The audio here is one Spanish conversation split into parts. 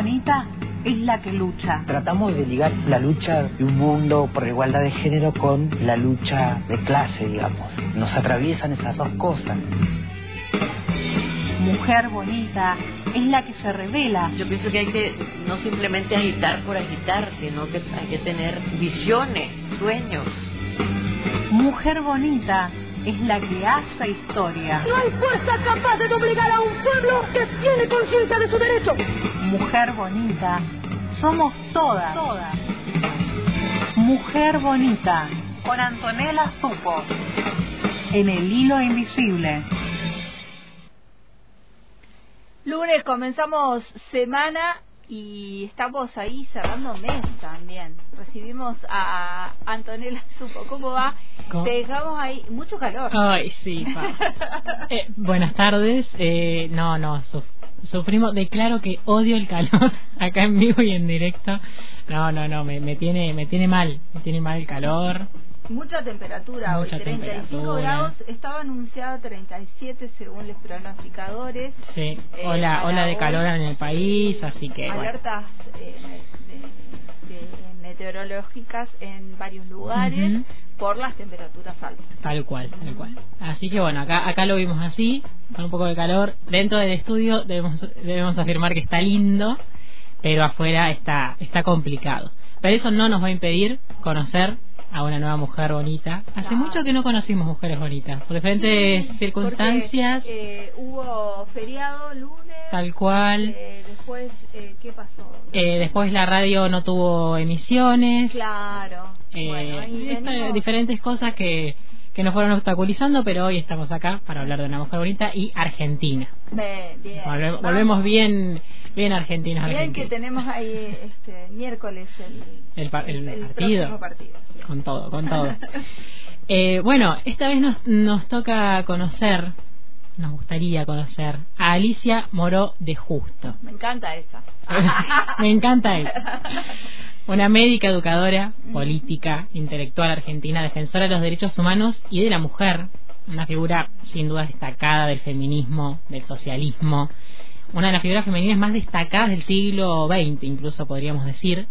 bonita es la que lucha. Tratamos de ligar la lucha de un mundo por igualdad de género con la lucha de clase, digamos. Nos atraviesan esas dos cosas. Mujer bonita es la que se revela. Yo pienso que hay que no simplemente agitar por agitar, sino que hay que tener visiones, sueños. Mujer bonita es la que hace historia. No hay fuerza capaz de obligar a un pueblo que tiene conciencia de su derecho. Mujer bonita, somos todas. todas. Mujer bonita, con Antonella Supo, en el hilo invisible. Lunes comenzamos semana y estamos ahí cerrando mes también. Recibimos a Antonella Supo. ¿Cómo va? Te dejamos ahí mucho calor. Ay, sí. eh, buenas tardes. Eh, no, no, sufrimos. Declaro que odio el calor acá en vivo y en directo. No, no, no, me, me tiene me tiene mal. Me tiene mal el calor. Mucha temperatura hoy, 35 grados, estaba anunciada 37 según los pronosticadores. Sí, eh, hola, hola de calor en el país, así que... Alertas eh, meteorológicas en varios lugares por las temperaturas altas. Tal cual, tal cual. Así que bueno, acá, acá lo vimos así, con un poco de calor. Dentro del estudio debemos, debemos afirmar que está lindo, pero afuera está, está complicado. Pero eso no nos va a impedir conocer a una nueva mujer bonita. Hace mucho que no conocimos mujeres bonitas, por diferentes circunstancias. eh, hubo feriado lunes. Tal cual. Eh, después, eh, ¿qué pasó? Eh, después la radio no tuvo emisiones. Claro. Bueno, diferentes cosas que, que nos fueron obstaculizando, pero hoy estamos acá para hablar de una mujer bonita y Argentina. bien. volvemos bien bien argentinos bien que tenemos ahí este miércoles el, el, partido, con todo con todo eh, bueno esta vez nos, nos toca conocer nos gustaría conocer. A Alicia Moró de Justo. Me encanta esa. Me encanta esa. Una médica educadora política intelectual argentina defensora de los derechos humanos y de la mujer. Una figura sin duda destacada del feminismo del socialismo. Una de las figuras femeninas más destacadas del siglo XX, incluso podríamos decir.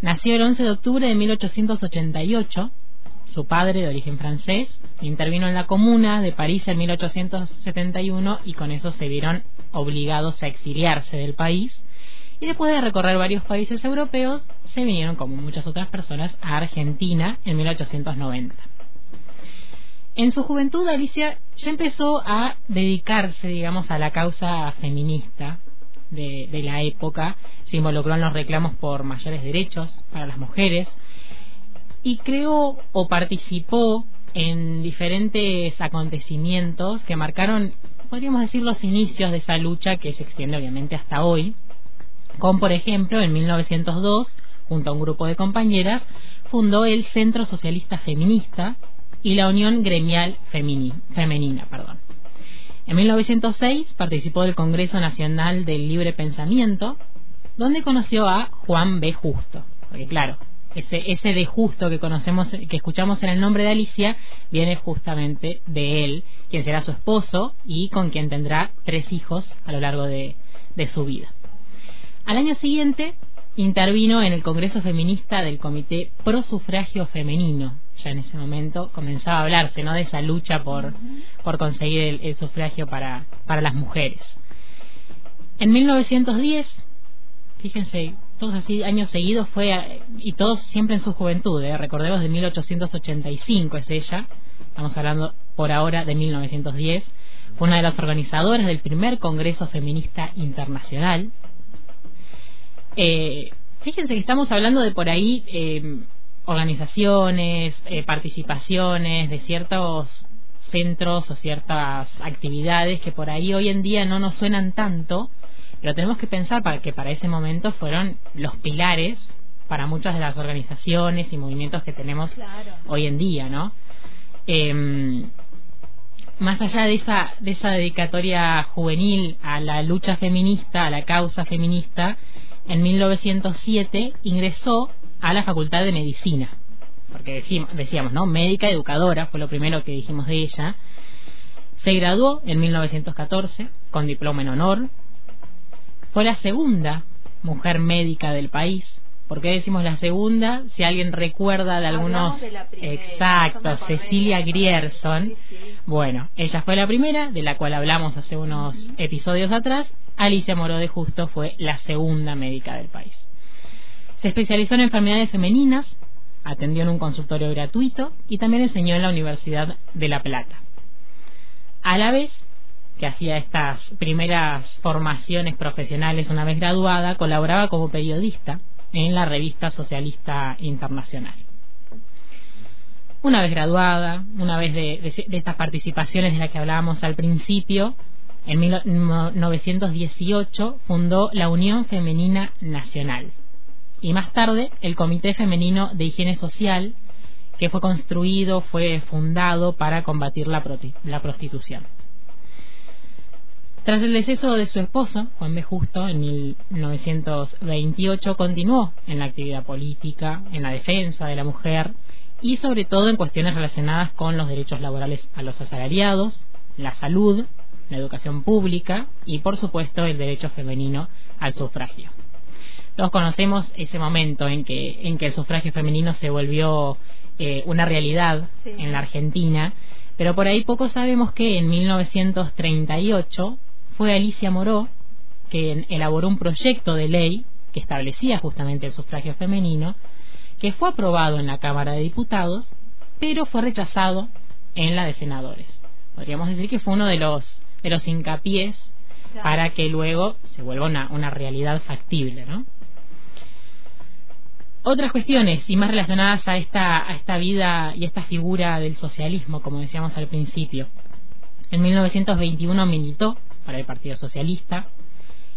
Nació el 11 de octubre de 1888. Su padre, de origen francés, intervino en la Comuna de París en 1871 y con eso se vieron obligados a exiliarse del país. Y después de recorrer varios países europeos, se vinieron, como muchas otras personas, a Argentina en 1890. En su juventud, Alicia ya empezó a dedicarse, digamos, a la causa feminista de, la época. Se involucró en los reclamos por mayores derechos para las mujeres y creó o participó en diferentes acontecimientos que marcaron, podríamos decir, los inicios de esa lucha que se extiende obviamente hasta hoy. Con, por ejemplo, en 1902, junto a un grupo de compañeras, fundó el Centro Socialista Feminista, y la Unión Gremial Femenina. Perdón. En 1906 participó del Congreso Nacional del Libre Pensamiento, donde conoció a Juan B. Justo. Porque claro, ese, ese de Justo que conocemos, que escuchamos en el nombre de Alicia, viene justamente de él, quien será su esposo y con quien tendrá tres hijos a lo largo de, su vida. Al año siguiente intervino en el Congreso Feminista del Comité Pro Sufragio Femenino, ya en ese momento comenzaba a hablarse ¿no? de esa lucha por, por conseguir el, sufragio para, para las mujeres. En 1910, fíjense, así años seguidos fue, y todos siempre en su juventud, ¿eh? recordemos de 1885 es ella, estamos hablando por ahora de 1910, fue una de las organizadoras del primer Congreso Feminista Internacional. Eh, fíjense que estamos hablando de por ahí eh, organizaciones, eh, participaciones de ciertos centros o ciertas actividades que por ahí hoy en día no nos suenan tanto, pero tenemos que pensar para que para ese momento fueron los pilares para muchas de las organizaciones y movimientos que tenemos hoy en día, ¿no? Em, más allá de esa, de esa dedicatoria juvenil a la lucha feminista, a la causa feminista, en 1907 ingresó a la Facultad de Medicina, porque decíamos, ¿no? Médica educadora, fue lo primero que dijimos de ella. Se graduó en 1914 con diploma en honor. Fue la segunda mujer médica del país. ¿Por qué decimos la segunda? Si alguien recuerda de algunos... Exacto, Cecilia Grierson. Bueno, ella fue la primera, de la cual hablamos hace unos episodios atrás. Alicia Moró de Justo fue la segunda médica del país. Se especializó en enfermedades femeninas, atendió en un consultorio gratuito y también enseñó en la Universidad de La Plata. A la vez que hacía estas primeras formaciones profesionales una vez graduada, colaboraba como periodista en la revista Socialista Internacional. Una vez graduada, una vez de, estas participaciones de las que hablábamos al principio, en 1918 fundó la Unión Femenina Nacional y más tarde el Comité Femenino de Higiene Social, que fue construido, fue fundado para combatir la, la prostitución. Tras el deceso de su esposo, Juan B. Justo, en 1928, continuó en la actividad política, en la defensa de la mujer y sobre todo en cuestiones relacionadas con los derechos laborales a los asalariados, la salud, la educación pública y, por supuesto, el derecho femenino al sufragio. Todos conocemos ese momento en que, en que el sufragio femenino se volvió eh, una realidad en la Argentina, pero por ahí poco sabemos que en 1938 fue Alicia Moró, que elaboró un proyecto de ley que establecía justamente el sufragio femenino, que fue aprobado en la Cámara de Diputados, pero fue rechazado en la de senadores. Podríamos decir que fue uno de los, de los hincapiés para que luego se vuelva una, una realidad factible, ¿no? Otras cuestiones, y más relacionadas a esta, a esta vida y esta figura del socialismo, como decíamos al principio. En 1921 militó para el Partido Socialista,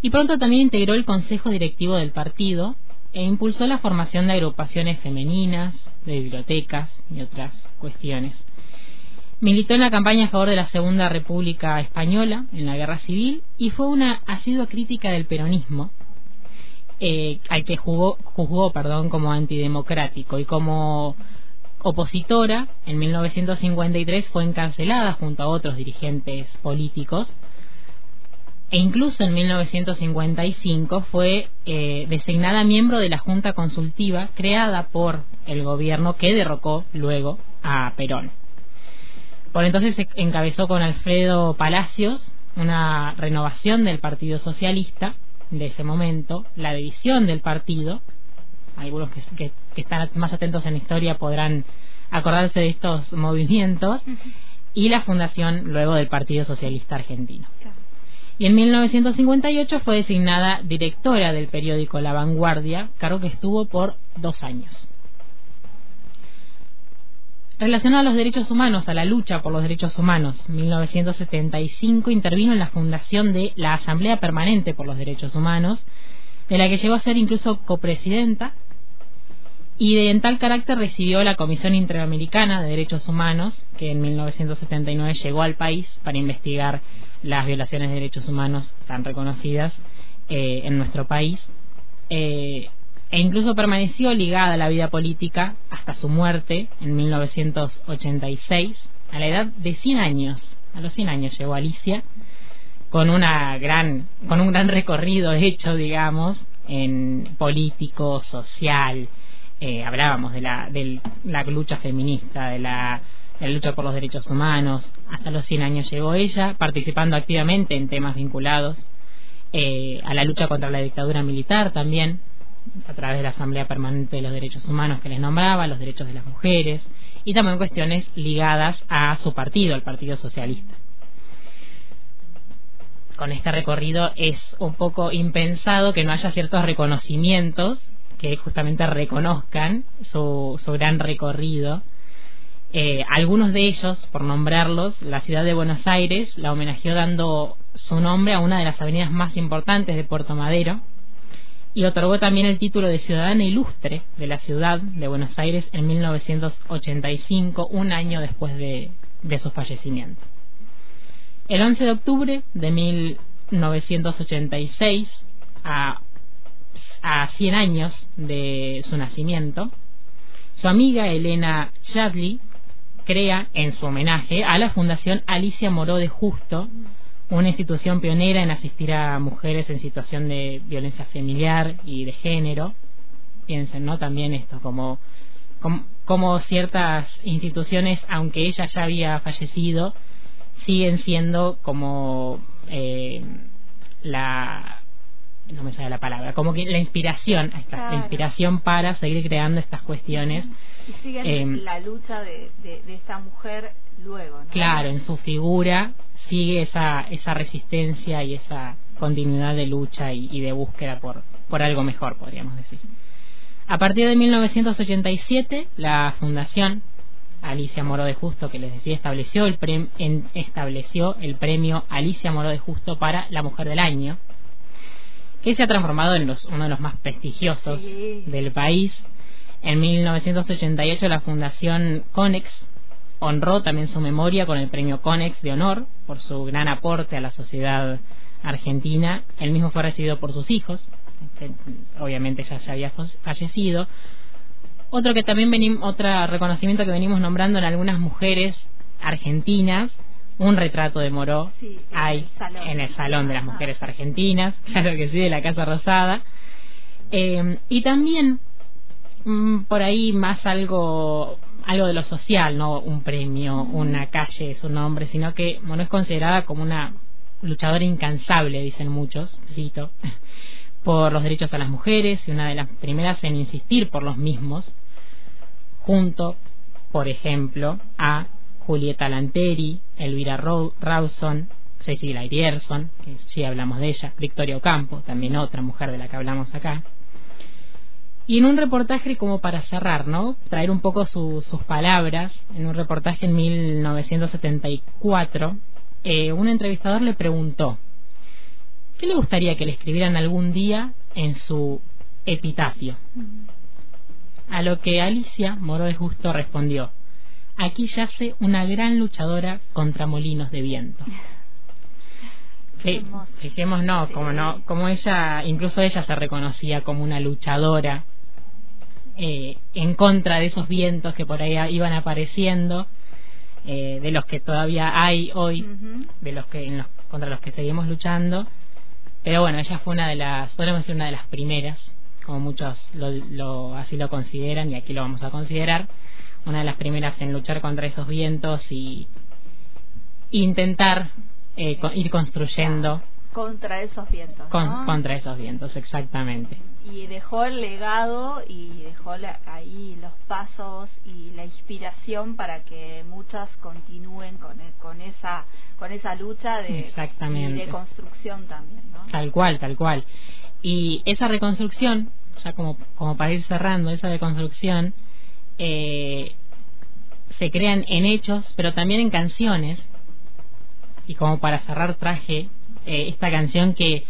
y pronto también integró el Consejo Directivo del partido e impulsó la formación de agrupaciones femeninas, de bibliotecas y otras cuestiones. Militó en la campaña a favor de la Segunda República Española en la Guerra Civil y fue una asidua crítica del peronismo, eh, al que jugó, juzgó perdón, como antidemocrático y como opositora en 1953 fue encarcelada junto a otros dirigentes políticos e incluso en 1955 fue eh, designada miembro de la Junta Consultiva creada por el gobierno que derrocó luego a Perón. Por entonces se encabezó con Alfredo Palacios una renovación del Partido Socialista de ese momento, la división del partido, algunos que, están más atentos en la historia podrán acordarse de estos movimientos, y la fundación luego del Partido Socialista Argentino y en 1958 fue designada directora del periódico La Vanguardia, cargo que estuvo por dos años. Relacionado a los derechos humanos, a la lucha por los derechos humanos, 1975 intervino en la fundación de la Asamblea Permanente por los Derechos Humanos, de la que llegó a ser incluso copresidenta, y de, en tal carácter recibió la Comisión Interamericana de Derechos Humanos, que en 1979 llegó al país para investigar las violaciones de derechos humanos tan reconocidas eh, en nuestro país eh, e incluso permaneció ligada a la vida política hasta su muerte en 1986 a la edad de 100 años a los 100 años llegó Alicia con una gran con un gran recorrido hecho digamos en político social eh, hablábamos de la de la lucha feminista de la la lucha por los derechos humanos. Hasta los 100 años llegó ella, participando activamente en temas vinculados eh, a la lucha contra la dictadura militar también, a través de la Asamblea Permanente de los Derechos Humanos que les nombraba, los derechos de las mujeres y también cuestiones ligadas a su partido, el Partido Socialista. Con este recorrido es un poco impensado que no haya ciertos reconocimientos que justamente reconozcan su, gran recorrido eh, algunos de ellos, por nombrarlos, la ciudad de Buenos Aires la homenajeó dando su nombre a una de las avenidas más importantes de Puerto Madero y otorgó también el título de ciudadana ilustre de la ciudad de Buenos Aires en 1985, un año después de, su fallecimiento. El 11 de octubre de 1986, a, a 100 años de su nacimiento, su amiga Elena Chadley crea en su homenaje a la Fundación Alicia Moró de Justo, una institución pionera en asistir a mujeres en situación de violencia familiar y de género. Piensen, ¿no? También esto, como, como, ciertas instituciones, aunque ella ya había fallecido, siguen siendo como eh, la no me sale la palabra, como que la inspiración, la inspiración para seguir creando estas cuestiones. Y siguen em, la lucha de, de, esta mujer luego, ¿no? Claro, en su figura sigue esa, esa resistencia y esa continuidad de lucha y, de búsqueda por, por algo mejor, podríamos decir. A partir de 1987, la Fundación Alicia Moro de Justo, que les decía, estableció el, estableció el premio Alicia Moro de Justo para la Mujer del Año, que se ha transformado en uno de los más prestigiosos del país. En 1988 la Fundación Conex honró también su memoria con el premio Conex de honor por su gran aporte a la sociedad argentina. El mismo fue recibido por sus hijos, obviamente ya se había fallecido. Otro que también venimos, otro reconocimiento que venimos nombrando en algunas mujeres argentinas, un retrato de Moró hay en el salón. de las mujeres argentinas, claro que sí, de la Casa Rosada. Eh, y también mm, por ahí más algo algo de lo social, no un premio, una calle, su nombre, sino que Mono es considerada como una luchadora incansable, dicen muchos, cito, por los derechos a las mujeres y una de las primeras en insistir por los mismos, junto, por ejemplo, a Julieta Lanteri, Elvira Rawson, Cecilia Rierson, que sí hablamos de ella, Victoria Ocampo, también otra mujer de la que hablamos acá, y en un reportaje como para cerrar, ¿no? Traer un poco sus palabras, en un reportaje en 1974, eh, un entrevistador le preguntó, ¿qué le gustaría que le escribieran algún día en su epitafio? A lo que Alicia Moro de Justo respondió, aquí yace una gran luchadora contra molinos de viento. Fijemos, no, como no, como ella, incluso ella se reconocía como una luchadora eh, en contra de esos vientos que por ahí iban apareciendo, eh, de los que todavía hay hoy, de los que contra los que seguimos luchando. Pero bueno, ella fue una de las, podemos decir una de las primeras, como muchos lo, así lo consideran y aquí lo vamos a considerar, una de las primeras en luchar contra esos vientos y intentar eh, ir construyendo contra esos vientos. contra esos vientos, exactamente y dejó el legado y dejó ahí los pasos y la inspiración para que muchas continúen con, e, con esa con esa lucha de, Exactamente. de construcción también tal cual tal cual y esa reconstrucción ya como como para ir cerrando esa reconstrucción eh, se crean en hechos pero también en canciones y como para cerrar traje eh, esta canción que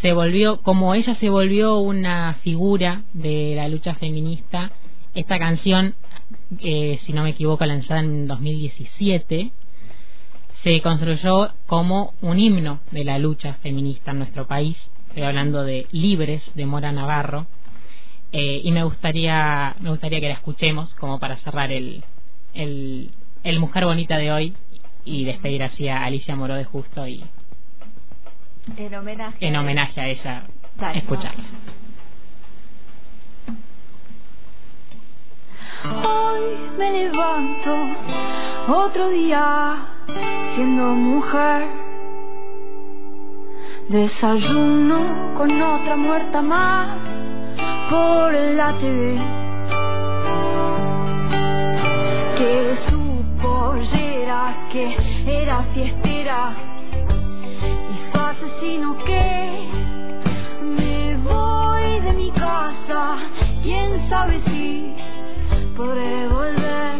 se volvió, como ella se volvió una figura de la lucha feminista, esta canción, eh, si no me equivoco, lanzada en 2017, se construyó como un himno de la lucha feminista en nuestro país. Estoy hablando de Libres de Mora Navarro. Eh, y me gustaría, me gustaría que la escuchemos como para cerrar el, el, el Mujer Bonita de hoy y despedir así a Alicia Moró de Justo y en homenaje, en homenaje a ella. Escucharla. Hoy me levanto otro día siendo mujer. Desayuno con otra muerta más por la TV. Que su pollera que era fiestera asesino que me voy de mi casa, quién sabe si podré volver.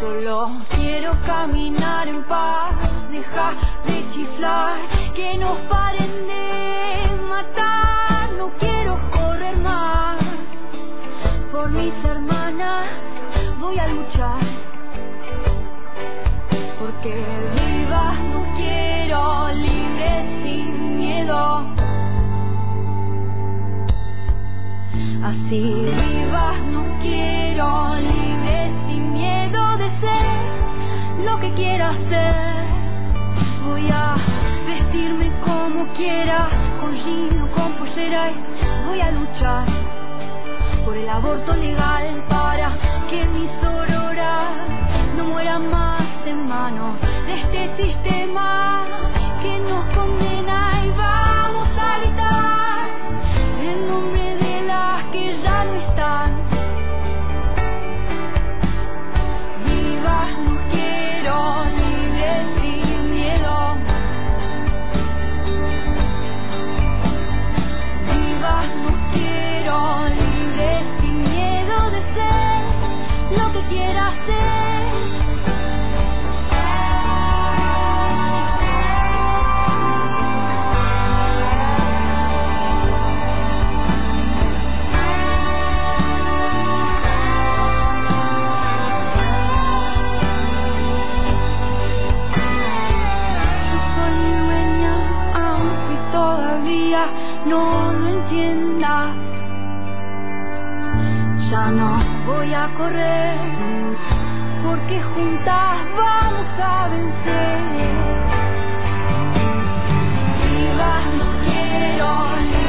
Solo quiero caminar en paz, dejar de chiflar, que nos paren de matar, no quiero correr más. Por mis hermanas voy a luchar, porque vivas no quiero libre sin miedo. Así vivas no quiero libre sin miedo de ser lo que quiera ser. Voy a vestirme como quiera, con jean o con pollera voy a luchar por el aborto legal para que mis auroras no mueran más en manos de este sistema que nos condena y vamos a gritar el nombre de las que ya no están. Vivas no quiero, no lo entienda. Ya no voy a correr, porque juntas vamos a vencer. Vivas no quiero,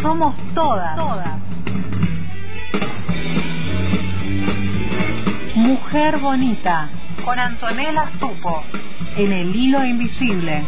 somos todas. Mujer bonita, con Antonella Supo, en el hilo invisible.